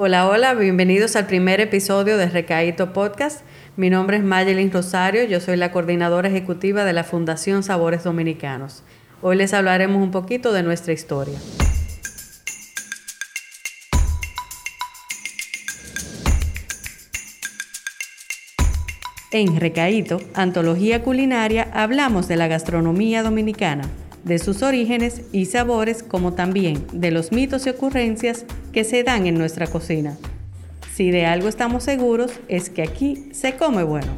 Hola, hola, bienvenidos al primer episodio de Recaíto Podcast. Mi nombre es Mayelin Rosario, yo soy la coordinadora ejecutiva de la Fundación Sabores Dominicanos. Hoy les hablaremos un poquito de nuestra historia. En Recaíto, Antología Culinaria, hablamos de la gastronomía dominicana, de sus orígenes y sabores, como también de los mitos y ocurrencias que se dan en nuestra cocina. Si de algo estamos seguros es que aquí se come bueno.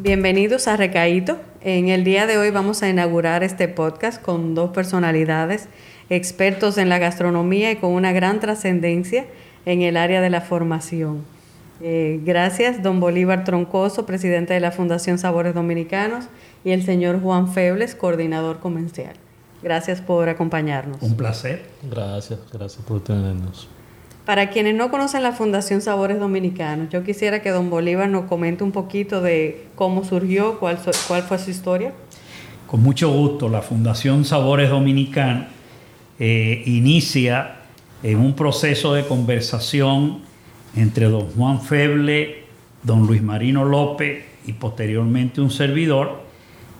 Bienvenidos a Recaíto. En el día de hoy vamos a inaugurar este podcast con dos personalidades, expertos en la gastronomía y con una gran trascendencia en el área de la formación. Eh, gracias, don Bolívar Troncoso, presidente de la Fundación Sabores Dominicanos, y el señor Juan Febles, coordinador comercial. Gracias por acompañarnos. Un placer. Gracias, gracias por tenernos. Para quienes no conocen la Fundación Sabores Dominicanos, yo quisiera que don Bolívar nos comente un poquito de cómo surgió, cuál, cuál fue su historia. Con mucho gusto, la Fundación Sabores Dominicanos eh, inicia en un proceso de conversación entre don Juan Feble, don Luis Marino López y posteriormente un servidor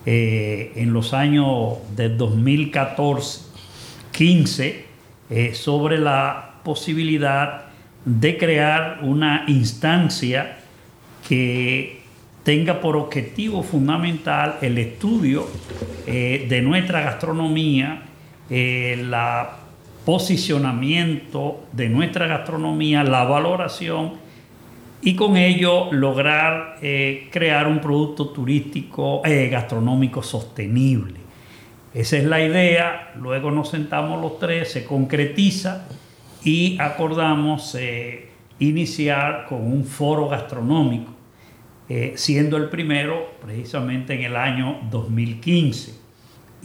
eh, en los años de 2014-15 eh, sobre la posibilidad de crear una instancia que tenga por objetivo fundamental el estudio eh, de nuestra gastronomía, el posicionamiento de nuestra gastronomía, la valoración y con ello lograr eh, crear un producto turístico eh, gastronómico sostenible. Esa es la idea, luego nos sentamos los tres, se concretiza y acordamos eh, iniciar con un foro gastronómico, siendo el primero precisamente en el año 2015.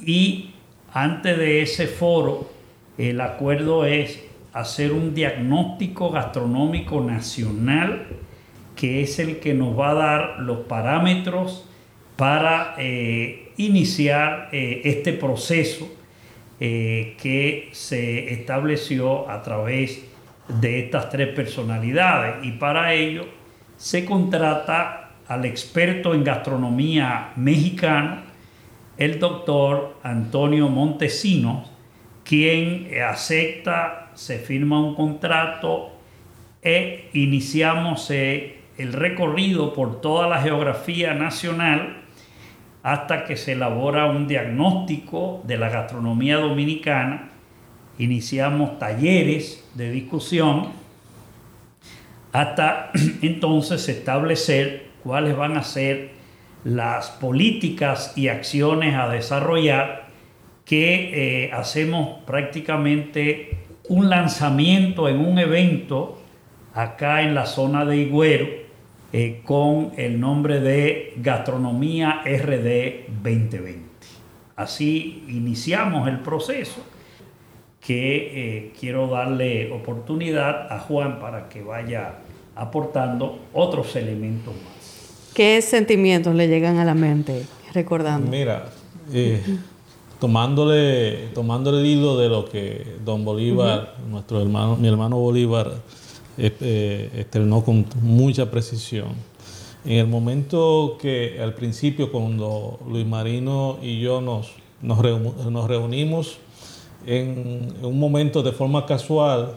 Y antes de ese foro, el acuerdo es hacer un diagnóstico gastronómico nacional que es el que nos va a dar los parámetros para eh, iniciar este proceso eh, que se estableció a través de estas tres personalidades. Y para ello se contrata al experto en gastronomía mexicano, el doctor Antonio Montesinos, quien acepta, se firma un contrato e iniciamos eh, el recorrido por toda la geografía nacional hasta que se elabora un diagnóstico de la gastronomía dominicana. Iniciamos talleres de discusión hasta entonces establecer cuáles van a ser las políticas y acciones a desarrollar que eh, hacemos prácticamente un lanzamiento en un evento acá en la zona de Higüero eh, con el nombre de Gastronomía RD 2020. Así iniciamos el proceso que eh, quiero darle oportunidad a Juan para que vaya aportando otros elementos más. ¿Qué sentimientos le llegan a la mente recordando? Mira, eh, tomándole, tomándole el hilo de lo que don Bolívar, nuestro hermano, mi hermano Bolívar, eh, externó con mucha precisión. En el momento que al principio cuando Luis Marino y yo nos, nos, reunimos en, un momento de forma casual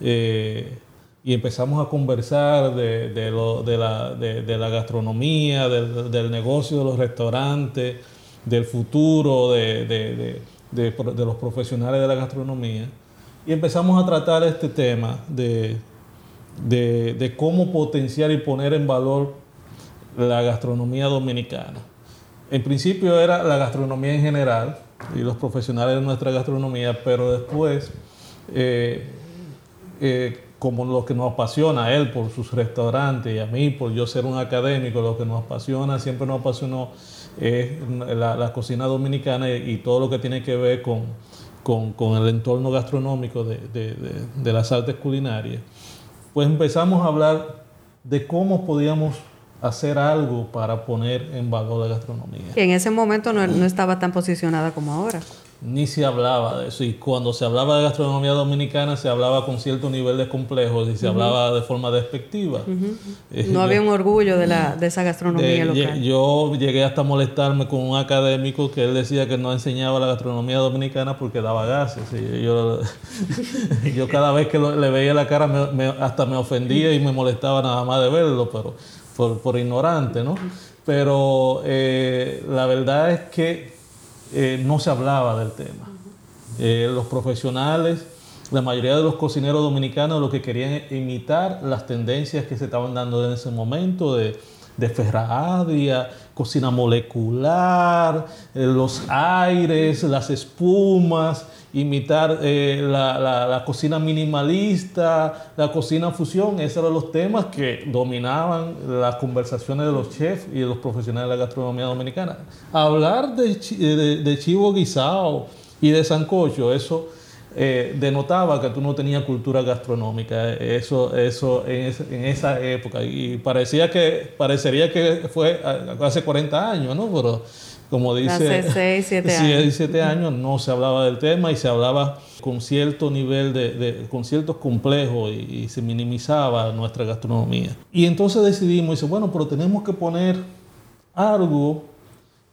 eh, y empezamos a conversar de, de, lo, de, la, de la, gastronomía, del, negocio de los restaurantes, del futuro de, los profesionales de la gastronomía. Y empezamos a tratar este tema de de, cómo potenciar y poner en valor la gastronomía dominicana. En principio era la gastronomía en general y los profesionales de nuestra gastronomía, pero después, eh, eh, como lo que nos apasiona a él por sus restaurantes y a mí por yo ser un académico, lo que nos apasiona, siempre nos apasionó es la, cocina dominicana y, todo lo que tiene que ver con, con, el entorno gastronómico de, de las artes culinarias pues empezamos a hablar de cómo podíamos hacer algo para poner en valor la gastronomía. Que en ese momento no, no estaba tan posicionada como ahora ni se hablaba de eso. Y cuando se hablaba de gastronomía dominicana, se hablaba con cierto nivel de complejos y se hablaba de forma despectiva. Eh, no había un orgullo de, la, de esa gastronomía local. Yo llegué hasta molestarme con un académico que él decía que no enseñaba la gastronomía dominicana porque daba gases. Y yo, yo cada vez que le veía la cara me, hasta me ofendía y me molestaba nada más de verlo, pero por, por ignorante, ¿no? Pero eh, la verdad es que eh, no se hablaba del tema. Eh, los profesionales, la mayoría de los cocineros dominicanos lo que querían imitar las tendencias que se estaban dando en ese momento de, de Ferradia, cocina molecular, eh, los aires, las espumas, imitar eh, la, cocina minimalista, la cocina fusión, esos eran los temas que dominaban las conversaciones de los chefs y de los profesionales de la gastronomía dominicana. Hablar de, de, chivo guisado y de sancocho, eso eh, denotaba que tú no tenías cultura gastronómica, eso, eso en, esa época, y parecía que, parecería que fue hace 40 años, ¿no? Pero como dice, hace 6, 7 años. 7 años no se hablaba del tema y se hablaba con cierto nivel de, con ciertos complejos y, se minimizaba nuestra gastronomía. Y entonces decidimos, dice, bueno, pero tenemos que poner algo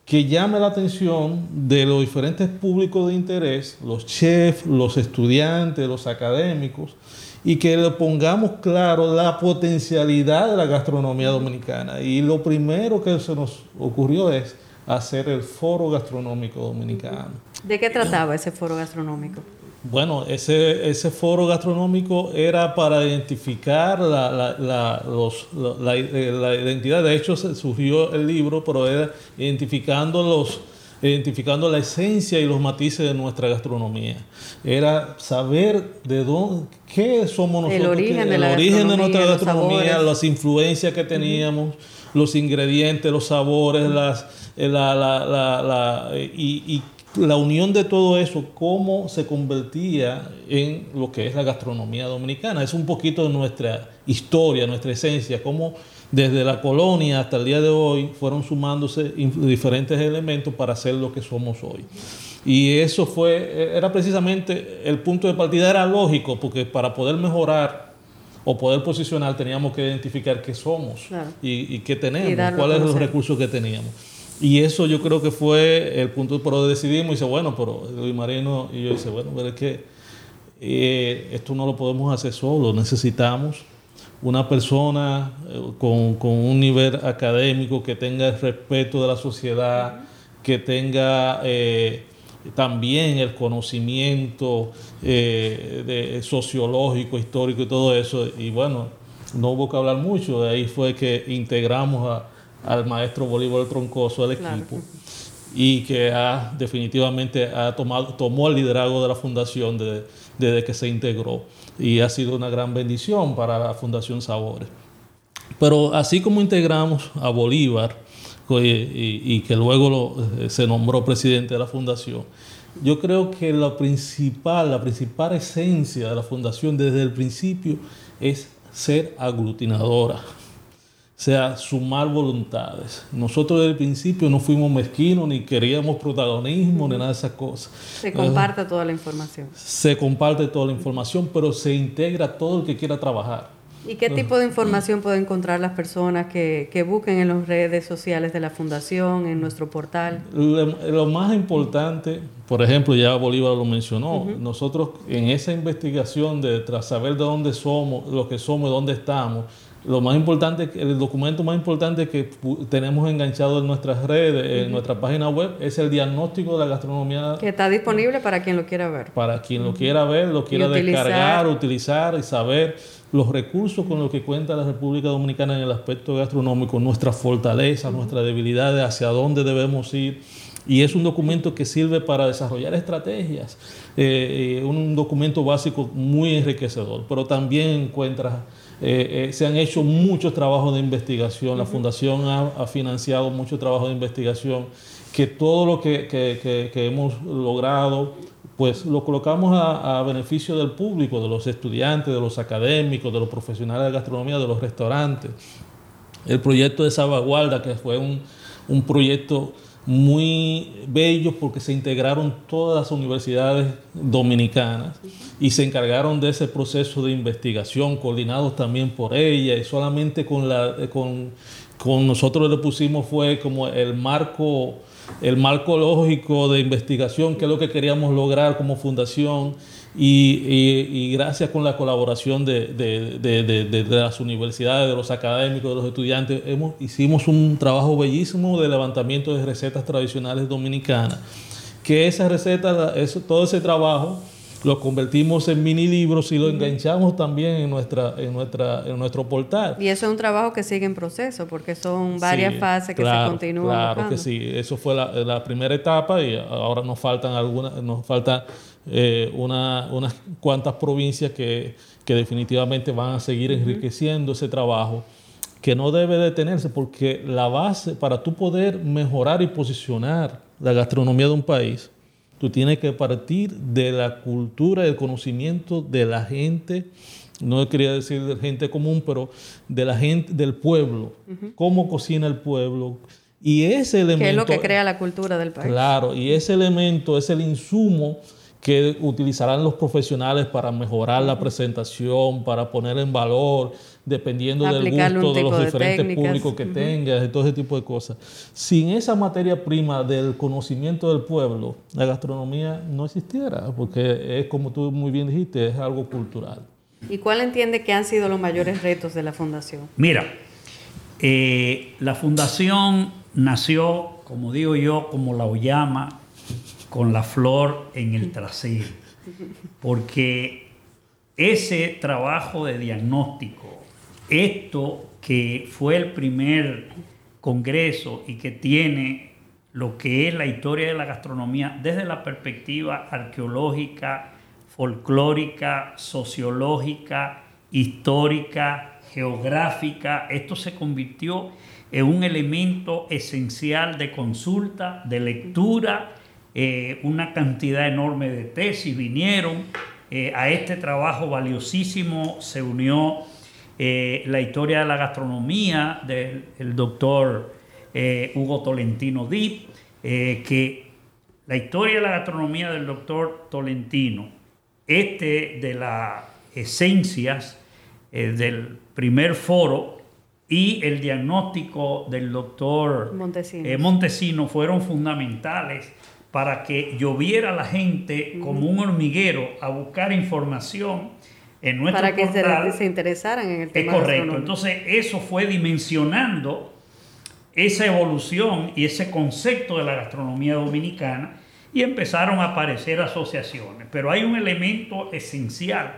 que llame la atención de los diferentes públicos de interés, los chefs, los estudiantes, los académicos, y que le pongamos claro la potencialidad de la gastronomía dominicana. Y lo primero que se nos ocurrió es hacer el Foro Gastronómico Dominicano. ¿De qué trataba ese foro gastronómico? Bueno, ese, ese foro gastronómico era para identificar la, la, los, la, identidad. De hecho, surgió el libro, pero era identificando los identificando la esencia y los matices de nuestra gastronomía. Era saber de dónde, qué somos nosotros, el origen, de, el origen de nuestra gastronomía, las influencias que teníamos, los ingredientes, los sabores, las la, la, la, y, la unión de todo eso, cómo se convertía en lo que es la gastronomía dominicana. Es un poquito de nuestra historia, nuestra esencia, cómo desde la colonia hasta el día de hoy fueron sumándose diferentes elementos para ser lo que somos hoy. Y eso fue, era precisamente el punto de partida, era lógico, porque para poder mejorar o poder posicionar teníamos que identificar qué somos y, qué tenemos, cuáles son los recursos que teníamos. Y eso yo creo que fue el punto, pero decidimos. Y dice, bueno, pero Luis Marino y yo dice, bueno, pero es que eh, esto no lo podemos hacer solo, necesitamos una persona eh, con, con, un nivel académico que tenga el respeto de la sociedad, que tenga eh, también el conocimiento de, sociológico, histórico y todo eso. Y bueno, no hubo que hablar mucho, de ahí fue que integramos a al maestro Bolívar Troncoso del equipo y que ha definitivamente ha tomado, tomó el liderazgo de la fundación desde, que se integró. Y ha sido una gran bendición para la Fundación Sabores. Pero así como integramos a Bolívar y, que luego eh, se nombró presidente de la fundación, yo creo que la principal, la principal esencia de la fundación desde el principio es ser aglutinadora sea sumar voluntades. Nosotros desde el principio no fuimos mezquinos, ni queríamos protagonismo, ni nada de esas cosas. Se comparte toda la información. Se comparte toda la información, pero se integra todo el que quiera trabajar. ¿Y qué tipo de información pueden encontrar las personas que, que busquen en las redes sociales de la Fundación, en nuestro portal? Lo, más importante, por ejemplo, ya Bolívar lo mencionó, nosotros en esa investigación de tras saber de dónde somos, lo que somos y dónde estamos, lo más importante, el documento más importante que tenemos enganchado en nuestras redes, en nuestra página web, es el diagnóstico de la gastronomía. Que está disponible para quien lo quiera ver. Para quien lo quiera ver, lo quiera descargar, utilizar y saber los recursos con los que cuenta la República Dominicana en el aspecto gastronómico, nuestras fortalezas, nuestras debilidades, hacia dónde debemos ir. Y es un documento que sirve para desarrollar estrategias, eh, eh, un documento básico muy enriquecedor, pero también encuentra eh, eh, se han hecho muchos trabajos de investigación, la Fundación ha, financiado mucho trabajo de investigación, que todo lo que, hemos logrado, pues lo colocamos a, beneficio del público, de los estudiantes, de los académicos, de los profesionales de gastronomía, de los restaurantes. el proyecto de salvaguarda, que fue un, un proyecto muy bello porque se integraron todas las universidades dominicanas y se encargaron de ese proceso de investigación, coordinados también por ella, y solamente con, la, con, con nosotros le pusimos fue como el marco, el marco lógico de investigación, que es lo que queríamos lograr como fundación, y, gracias con la colaboración de, las universidades, de los académicos, de los estudiantes, hicimos un trabajo bellísimo de levantamiento de recetas tradicionales dominicanas. Que esa receta, eso, todo ese trabajo lo convertimos en mini libros y lo enganchamos también en, nuestra, en, nuestra, en nuestro portal. Y eso es un trabajo que sigue en proceso, porque son varias fases que se continúan. Claro que sí, eso fue la, la, primera etapa y ahora nos faltan algunas, nos falta eh, una, unas cuantas provincias que, que, definitivamente van a seguir enriqueciendo ese trabajo, que no debe detenerse porque la base para tú poder mejorar y posicionar la gastronomía de un país, tú tienes que partir de la cultura y el conocimiento de la gente, no quería decir de gente común, pero de la gente del pueblo, cómo cocina el pueblo. Y ese elemento... ¿Qué es lo que crea la cultura del país? Claro, y ese elemento es el insumo que utilizarán los profesionales para mejorar la presentación, para poner en valor, dependiendo del gusto de los diferentes públicos que tengas, y todo ese tipo de cosas. Sin esa materia prima del conocimiento del pueblo, la gastronomía no existiera, porque es como tú muy bien dijiste, es algo cultural. ¿Y cuál entiende que han sido los mayores retos de la fundación? Mira, eh, la fundación nació, como digo yo, como la Oyama, con la flor en el trasero, porque ese trabajo de diagnóstico, esto que fue el primer congreso y que tiene lo que es la historia de la gastronomía desde la perspectiva arqueológica, folclórica, sociológica, histórica, geográfica, esto se convirtió en un elemento esencial de consulta, de lectura eh, una cantidad enorme de tesis vinieron. Eh, a este trabajo valiosísimo se unió eh, la historia de la gastronomía del doctor Hugo Tolentino Dip, que la historia de la gastronomía del doctor Tolentino, este de las esencias del primer foro y el diagnóstico del doctor Montesino fueron fundamentales para que lloviera la gente como un hormiguero a buscar información en nuestro Para que se, interesaran en el tema. Es correcto. Entonces, eso fue dimensionando esa evolución y ese concepto de la gastronomía dominicana y empezaron a aparecer asociaciones. Pero hay un elemento esencial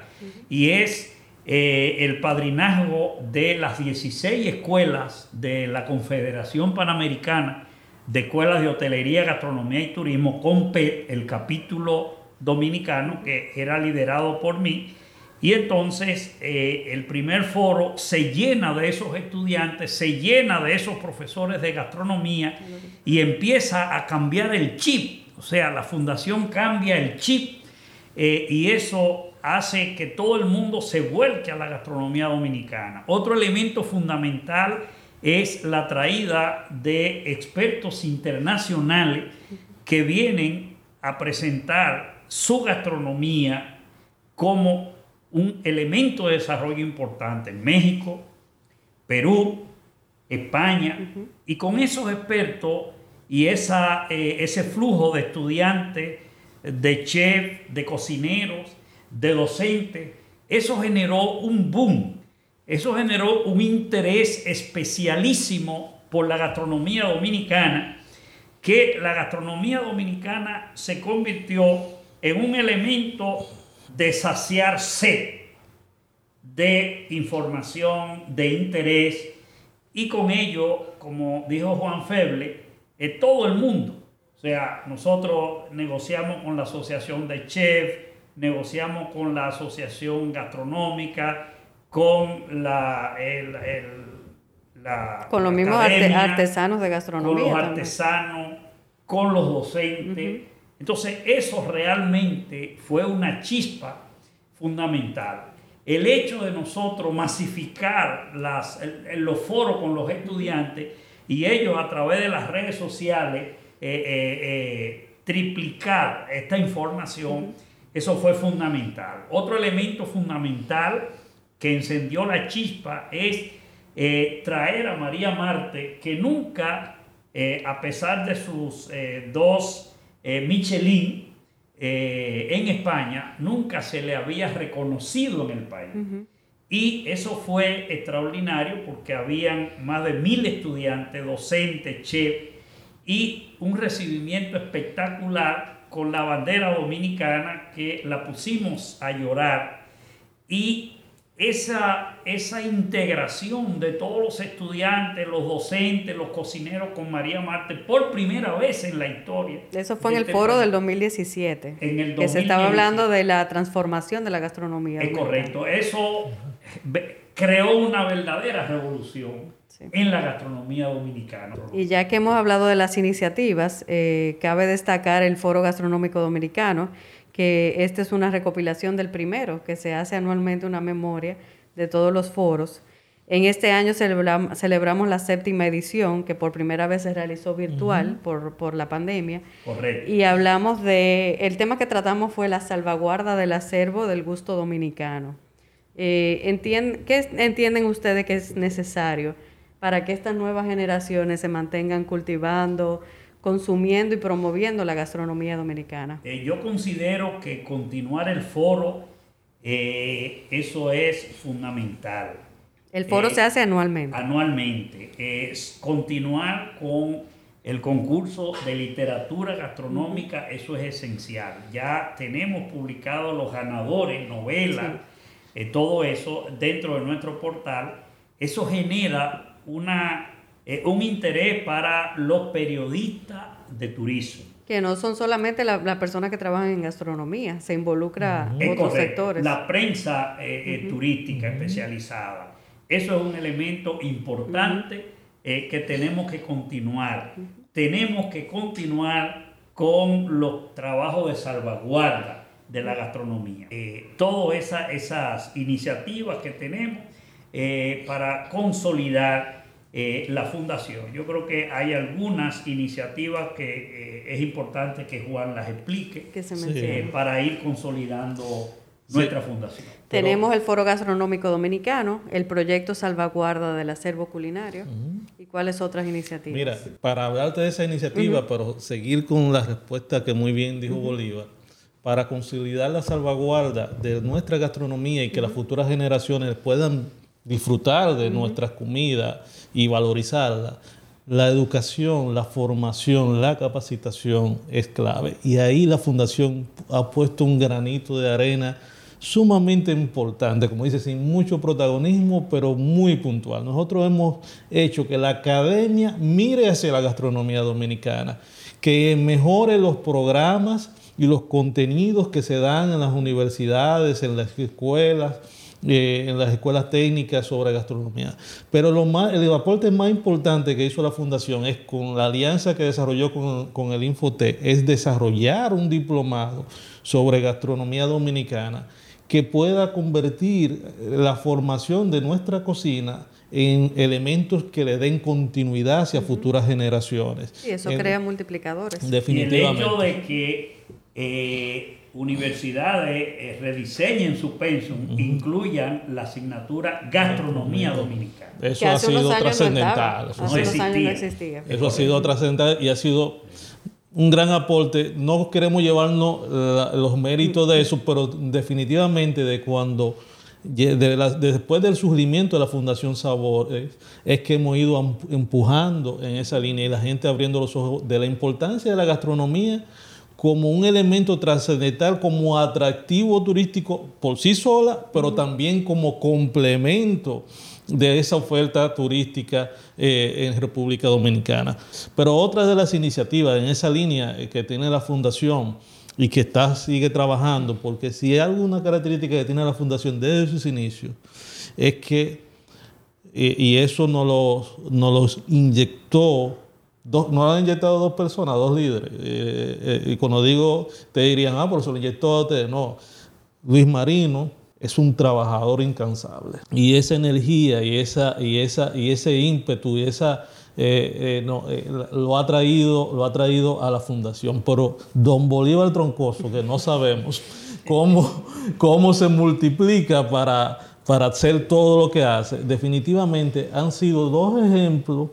y es eh, el padrinazgo de las 16 escuelas de la Confederación Panamericana de Escuelas de Hotelería, Gastronomía y Turismo con el capítulo dominicano que era liderado por mí. Y entonces eh, el primer foro se llena de esos estudiantes, se llena de esos profesores de gastronomía y empieza a cambiar el chip. O sea, la fundación cambia el chip eh, y eso hace que todo el mundo se vuelque a la gastronomía dominicana. Otro elemento fundamental es la traída de expertos internacionales que vienen a presentar su gastronomía como un elemento de desarrollo importante en México, Perú, España, y con esos expertos y esa, eh, ese flujo de estudiantes, de chefs, de cocineros, de docentes, eso generó un boom eso generó un interés especialísimo por la gastronomía dominicana, que la gastronomía dominicana se convirtió en un elemento de saciar sed de información, de interés, y con ello, como dijo Juan Feble, es todo el mundo. O sea, nosotros negociamos con la Asociación de Chefs, negociamos con la Asociación Gastronómica, con la, el, con los mismos artesanos de gastronomía. Con los artesanos, con los docentes. Entonces eso realmente fue una chispa fundamental. el hecho de nosotros masificar las, los foros con los estudiantes y ellos a través de las redes sociales eh, eh, eh, triplicar esta información, eso fue fundamental. Otro elemento fundamental que encendió la chispa es traer a María Marte, que nunca, a pesar de sus dos Michelin, en España nunca se le había reconocido en el país. Y eso fue extraordinario porque habían más de mil estudiantes, docentes, chefs, y un recibimiento espectacular con la bandera dominicana que la pusimos a llorar. Y esa, esa integración de todos los estudiantes, los docentes, los cocineros con María Marte por primera vez en la historia. Eso fue en el este foro del 2017. En el Que se estaba hablando de la transformación de la gastronomía. Es correcto. Eso creó una verdadera revolución. en la gastronomía dominicana. Y ya que hemos hablado de las iniciativas, eh, cabe destacar el Foro Gastronómico Dominicano, que esta es una recopilación del primero, que se hace anualmente una memoria de todos los foros. En este año celebramos, la séptima edición, que por primera vez se realizó virtual por, la pandemia. Correcto. Y hablamos de, el tema que tratamos fue la salvaguarda del acervo del gusto dominicano. Eh, ¿Qué entienden ustedes que es necesario para que estas nuevas generaciones se mantengan cultivando, consumiendo y promoviendo la gastronomía dominicana? Eh, yo considero que continuar el foro, eh, eso es fundamental. El foro eh, se hace anualmente. Anualmente. Es continuar con el concurso de literatura gastronómica, eso es esencial. Ya tenemos publicados los ganadores, novelas, todo eso dentro de nuestro portal. Eso genera una eh, un interés para los periodistas de turismo. Que no son solamente las personas que trabajan en gastronomía, se involucra otros sectores. La prensa eh, eh, turística especializada. Eso es un elemento importante que tenemos que continuar. Tenemos que continuar con los trabajos de salvaguarda de la gastronomía. todas esas iniciativas que tenemos para consolidar eh, la fundación. Yo creo que hay algunas iniciativas que eh, es importante que Juan las explique eh, para ir consolidando nuestra fundación. Tenemos el Foro Gastronómico Dominicano, el proyecto Salvaguarda del Acervo Culinario. ¿Y cuáles otras iniciativas? Mira, para hablarte de esa iniciativa, pero seguir con la respuesta que muy bien dijo Bolívar, para consolidar la salvaguarda de nuestra gastronomía y que las futuras generaciones puedan disfrutar de nuestras comidas y valorizarla, la educación, la formación, la capacitación es clave. Y ahí la Fundación ha puesto un granito de arena sumamente importante, como dice, sin mucho protagonismo, pero muy puntual. Nosotros hemos hecho que la academia mire hacia la gastronomía dominicana, que mejore los programas y los contenidos que se dan en las universidades, en las escuelas, eh, en las escuelas técnicas sobre gastronomía. Pero lo más, el aporte más importante que hizo la fundación es con la alianza que desarrolló con, con el Infote, es desarrollar un diplomado sobre gastronomía dominicana que pueda convertir la formación de nuestra cocina en elementos que le den continuidad hacia futuras generaciones. Y eso crea multiplicadores. Definitivamente. el hecho de que eh, universidades eh, rediseñen su pensum, incluyan la asignatura gastronomía dominicana. Eso ha sido trascendental. Eso, no existía. Eso ha sido trascendental y ha sido un gran aporte. No queremos llevarnos los méritos de eso, pero definitivamente de cuando después del surgimiento de la Fundación Sabores, es que hemos ido empujando en esa línea y la gente abriendo los ojos de la importancia de la gastronomía como un elemento trascendental, como atractivo turístico por sí sola, pero también como complemento de esa oferta turística eh, en República Dominicana. Pero otra de las iniciativas en esa línea eh, que tiene la Fundación y que está, sigue trabajando, porque si hay alguna característica que tiene la Fundación desde sus inicios, es que, eh, y eso nos los, nos los inyectó Dos, no han inyectado dos personas, dos líderes. Eh, eh, y cuando digo, te dirían, ah, por eso lo inyectó a ustedes. No. Luis Marino es un trabajador incansable. Y esa energía y, esa, y, esa, y ese ímpetu y esa... Eh, no, lo, ha traído, lo ha traído a la fundación. Pero don Bolívar Troncoso, que no sabemos cómo, cómo se multiplica para, para hacer todo lo que hace, definitivamente han sido dos ejemplos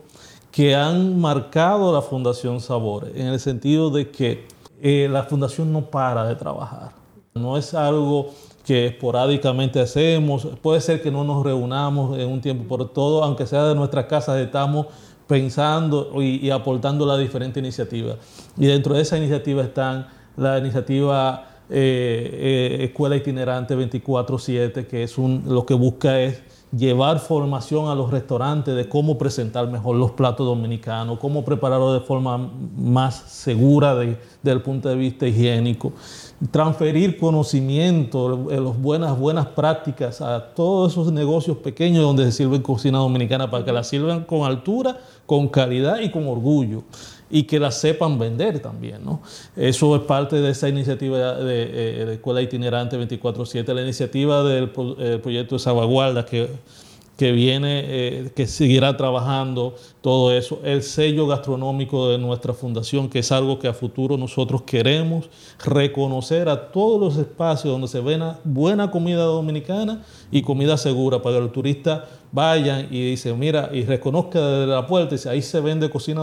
que han marcado la Fundación Sabores, en el sentido de que eh, la Fundación no para de trabajar. No es algo que esporádicamente hacemos, puede ser que no nos reunamos en un tiempo, por todo, aunque sea de nuestras casas, estamos pensando y, y aportando las diferentes iniciativas. Y dentro de esa iniciativa están la iniciativa eh, eh, Escuela Itinerante 24-7, que es un, lo que busca es llevar formación a los restaurantes de cómo presentar mejor los platos dominicanos, cómo prepararlo de forma más segura desde el punto de vista higiénico, transferir conocimiento, eh, las buenas, buenas prácticas a todos esos negocios pequeños donde se sirve cocina dominicana para que la sirvan con altura, con calidad y con orgullo y que la sepan vender también. ¿no? Eso es parte de esa iniciativa de, eh, Escuela Itinerante 24-7, la iniciativa del eh, proyecto de salvaguarda que que viene, eh, que seguirá trabajando todo eso, el sello gastronómico de nuestra fundación, que es algo que a futuro nosotros queremos reconocer a todos los espacios donde se venda buena comida dominicana y comida segura para que los turistas vayan y dicen, mira, y reconozca desde la puerta, y ahí se vende cocina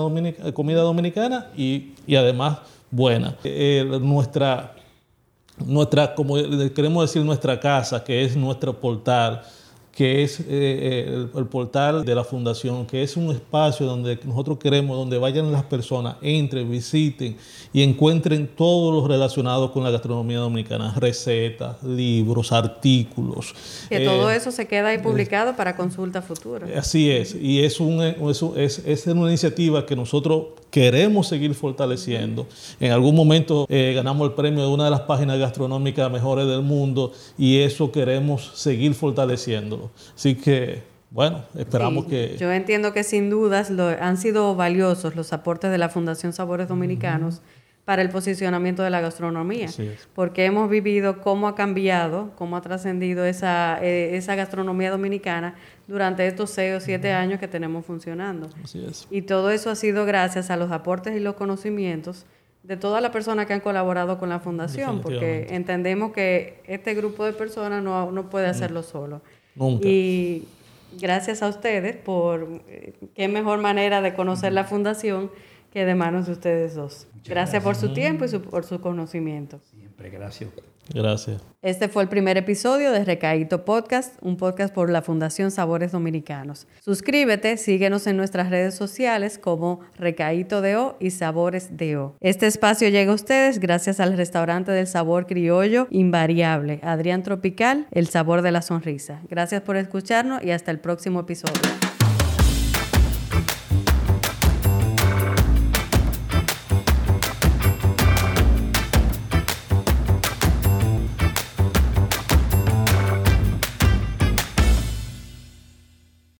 comida dominicana y, además buena. Nuestra, nuestra, como queremos decir, nuestra casa, que es nuestro portal, que es eh, eh, el, portal de la fundación, que es un espacio donde nosotros queremos, donde vayan las personas, entren, visiten y encuentren todo lo relacionado con la gastronomía dominicana, recetas, libros, artículos. Que todo eh, eso se queda ahí publicado para consulta futura. Así es, y es, un, es, es una iniciativa que nosotros queremos seguir fortaleciendo. En algún momento ganamos el premio de una de las páginas gastronómicas mejores del mundo y eso queremos seguir fortaleciéndolo. Así que, bueno, esperamos que... Yo entiendo que sin dudas han sido valiosos los aportes de la Fundación Sabores Dominicanos para el posicionamiento de la gastronomía, porque hemos vivido cómo ha cambiado, cómo ha trascendido esa, eh, esa gastronomía dominicana durante estos seis o siete años que tenemos funcionando. Y todo eso ha sido gracias a los aportes y los conocimientos de todas las personas que han colaborado con la fundación, porque entendemos que este grupo de personas no, no puede hacerlo solo. Y gracias a ustedes por eh, qué mejor manera de conocer la fundación que de manos de ustedes dos. Gracias, por su tiempo y por su conocimiento. Siempre, gracias. Gracias. Este fue el primer episodio de Recaíto Podcast, un podcast por la Fundación Sabores Dominicanos. Suscríbete, síguenos en nuestras redes sociales como Recaíto O y Sabores O. Este espacio llega a ustedes gracias al restaurante del sabor criollo invariable, Adrián Tropical, el sabor de la sonrisa. Gracias por escucharnos y hasta el próximo episodio.